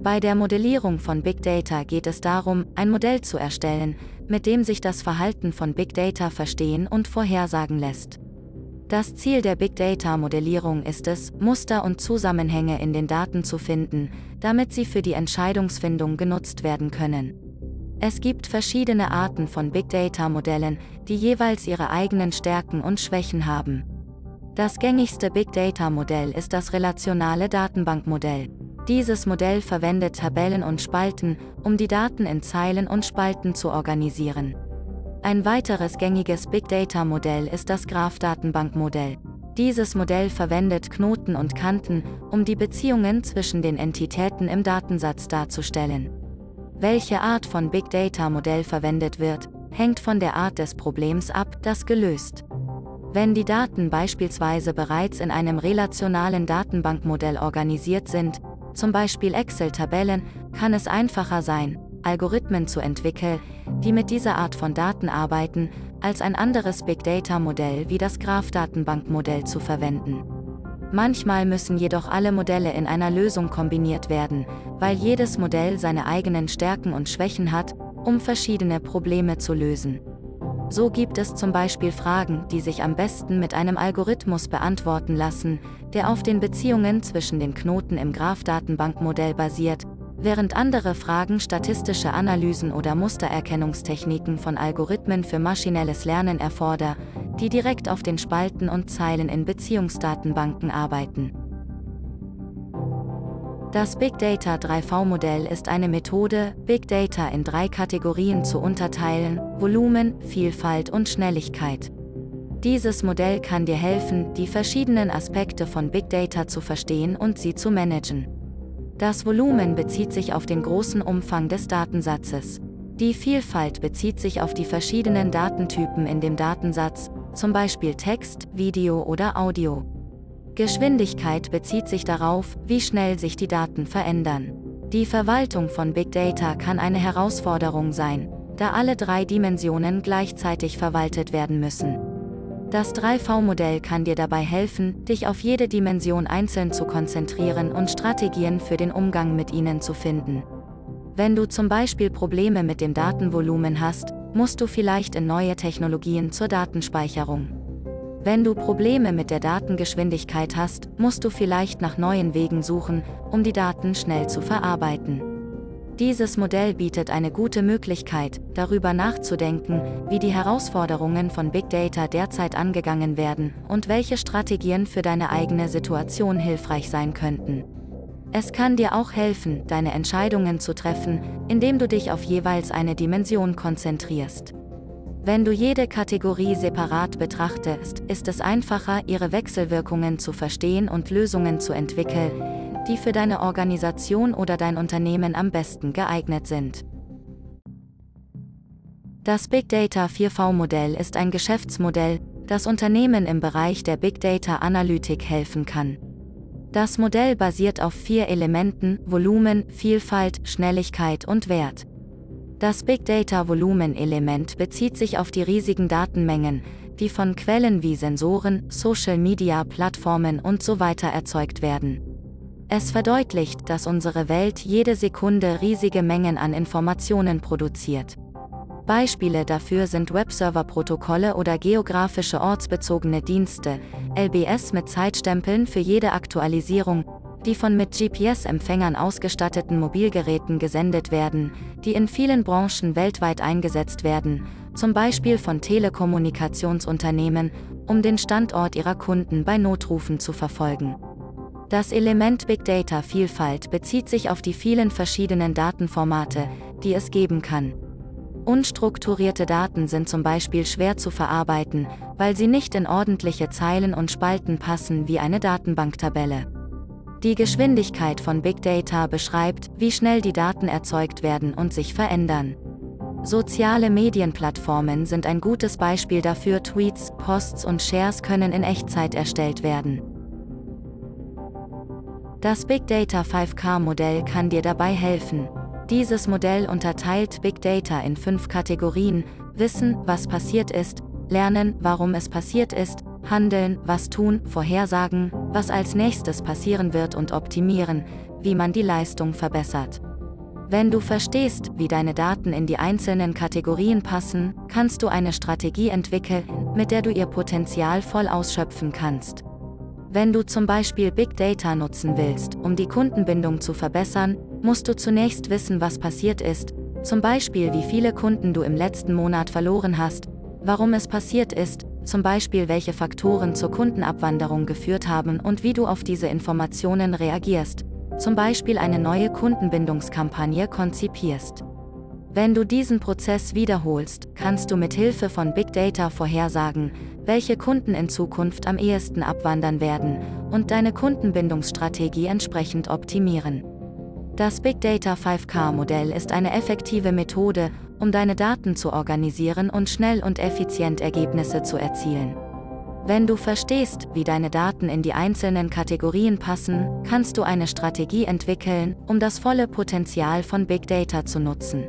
Bei der Modellierung von Big Data geht es darum, ein Modell zu erstellen, mit dem sich das Verhalten von Big Data verstehen und vorhersagen lässt. Das Ziel der Big Data-Modellierung ist es, Muster und Zusammenhänge in den Daten zu finden, damit sie für die Entscheidungsfindung genutzt werden können. Es gibt verschiedene Arten von Big Data-Modellen, die jeweils ihre eigenen Stärken und Schwächen haben. Das gängigste Big Data-Modell ist das relationale Datenbankmodell. Dieses Modell verwendet Tabellen und Spalten, um die Daten in Zeilen und Spalten zu organisieren. Ein weiteres gängiges Big Data-Modell ist das Graph-Datenbankmodell. Dieses Modell verwendet Knoten und Kanten, um die Beziehungen zwischen den Entitäten im Datensatz darzustellen. Welche Art von Big Data-Modell verwendet wird, hängt von der Art des Problems ab, das gelöst. Wenn die Daten beispielsweise bereits in einem relationalen Datenbankmodell organisiert sind, zum Beispiel Excel-Tabellen, kann es einfacher sein, Algorithmen zu entwickeln, die mit dieser Art von Daten arbeiten, als ein anderes Big Data-Modell wie das Graph-Datenbankmodell zu verwenden. Manchmal müssen jedoch alle Modelle in einer Lösung kombiniert werden, weil jedes Modell seine eigenen Stärken und Schwächen hat, um verschiedene Probleme zu lösen. So gibt es zum Beispiel Fragen, die sich am besten mit einem Algorithmus beantworten lassen, der auf den Beziehungen zwischen den Knoten im Graph-Datenbankmodell basiert, während andere Fragen statistische Analysen oder Mustererkennungstechniken von Algorithmen für maschinelles Lernen erfordern, die direkt auf den Spalten und Zeilen in Beziehungsdatenbanken arbeiten. Das Big Data 3V-Modell ist eine Methode, Big Data in drei Kategorien zu unterteilen, Volumen, Vielfalt und Schnelligkeit. Dieses Modell kann dir helfen, die verschiedenen Aspekte von Big Data zu verstehen und sie zu managen. Das Volumen bezieht sich auf den großen Umfang des Datensatzes. Die Vielfalt bezieht sich auf die verschiedenen Datentypen in dem Datensatz, zum Beispiel Text, Video oder Audio. Geschwindigkeit bezieht sich darauf, wie schnell sich die Daten verändern. Die Verwaltung von Big Data kann eine Herausforderung sein, da alle drei Dimensionen gleichzeitig verwaltet werden müssen. Das 3V-Modell kann dir dabei helfen, dich auf jede Dimension einzeln zu konzentrieren und Strategien für den Umgang mit ihnen zu finden. Wenn du zum Beispiel Probleme mit dem Datenvolumen hast, musst du vielleicht in neue Technologien zur Datenspeicherung. Wenn du Probleme mit der Datengeschwindigkeit hast, musst du vielleicht nach neuen Wegen suchen, um die Daten schnell zu verarbeiten. Dieses Modell bietet eine gute Möglichkeit, darüber nachzudenken, wie die Herausforderungen von Big Data derzeit angegangen werden und welche Strategien für deine eigene Situation hilfreich sein könnten. Es kann dir auch helfen, deine Entscheidungen zu treffen, indem du dich auf jeweils eine Dimension konzentrierst. Wenn du jede Kategorie separat betrachtest, ist es einfacher, ihre Wechselwirkungen zu verstehen und Lösungen zu entwickeln, die für deine Organisation oder dein Unternehmen am besten geeignet sind. Das Big Data 4V-Modell ist ein Geschäftsmodell, das Unternehmen im Bereich der Big Data Analytik helfen kann. Das Modell basiert auf vier Elementen Volumen, Vielfalt, Schnelligkeit und Wert. Das Big Data Volumen Element bezieht sich auf die riesigen Datenmengen, die von Quellen wie Sensoren, Social Media Plattformen und so weiter erzeugt werden. Es verdeutlicht, dass unsere Welt jede Sekunde riesige Mengen an Informationen produziert. Beispiele dafür sind Webserver-Protokolle oder geografische ortsbezogene Dienste, LBS mit Zeitstempeln für jede Aktualisierung, die von mit GPS-Empfängern ausgestatteten Mobilgeräten gesendet werden, die in vielen Branchen weltweit eingesetzt werden, zum Beispiel von Telekommunikationsunternehmen, um den Standort ihrer Kunden bei Notrufen zu verfolgen. Das Element Big Data Vielfalt bezieht sich auf die vielen verschiedenen Datenformate, die es geben kann. Unstrukturierte Daten sind zum Beispiel schwer zu verarbeiten, weil sie nicht in ordentliche Zeilen und Spalten passen wie eine Datenbanktabelle. Die Geschwindigkeit von Big Data beschreibt, wie schnell die Daten erzeugt werden und sich verändern. Soziale Medienplattformen sind ein gutes Beispiel dafür, Tweets, Posts und Shares können in Echtzeit erstellt werden. Das Big Data 5K-Modell kann dir dabei helfen. Dieses Modell unterteilt Big Data in fünf Kategorien, Wissen, was passiert ist, Lernen, warum es passiert ist, Handeln, was tun, Vorhersagen, was als nächstes passieren wird und Optimieren, wie man die Leistung verbessert. Wenn du verstehst, wie deine Daten in die einzelnen Kategorien passen, kannst du eine Strategie entwickeln, mit der du ihr Potenzial voll ausschöpfen kannst. Wenn du zum Beispiel Big Data nutzen willst, um die Kundenbindung zu verbessern, musst du zunächst wissen, was passiert ist, zum Beispiel wie viele Kunden du im letzten Monat verloren hast, warum es passiert ist, zum Beispiel welche Faktoren zur Kundenabwanderung geführt haben und wie du auf diese Informationen reagierst, zum Beispiel eine neue Kundenbindungskampagne konzipierst. Wenn du diesen Prozess wiederholst, kannst du mit Hilfe von Big Data vorhersagen, welche Kunden in Zukunft am ehesten abwandern werden und deine Kundenbindungsstrategie entsprechend optimieren. Das Big Data 5K-Modell ist eine effektive Methode, um deine Daten zu organisieren und schnell und effizient Ergebnisse zu erzielen. Wenn du verstehst, wie deine Daten in die einzelnen Kategorien passen, kannst du eine Strategie entwickeln, um das volle Potenzial von Big Data zu nutzen.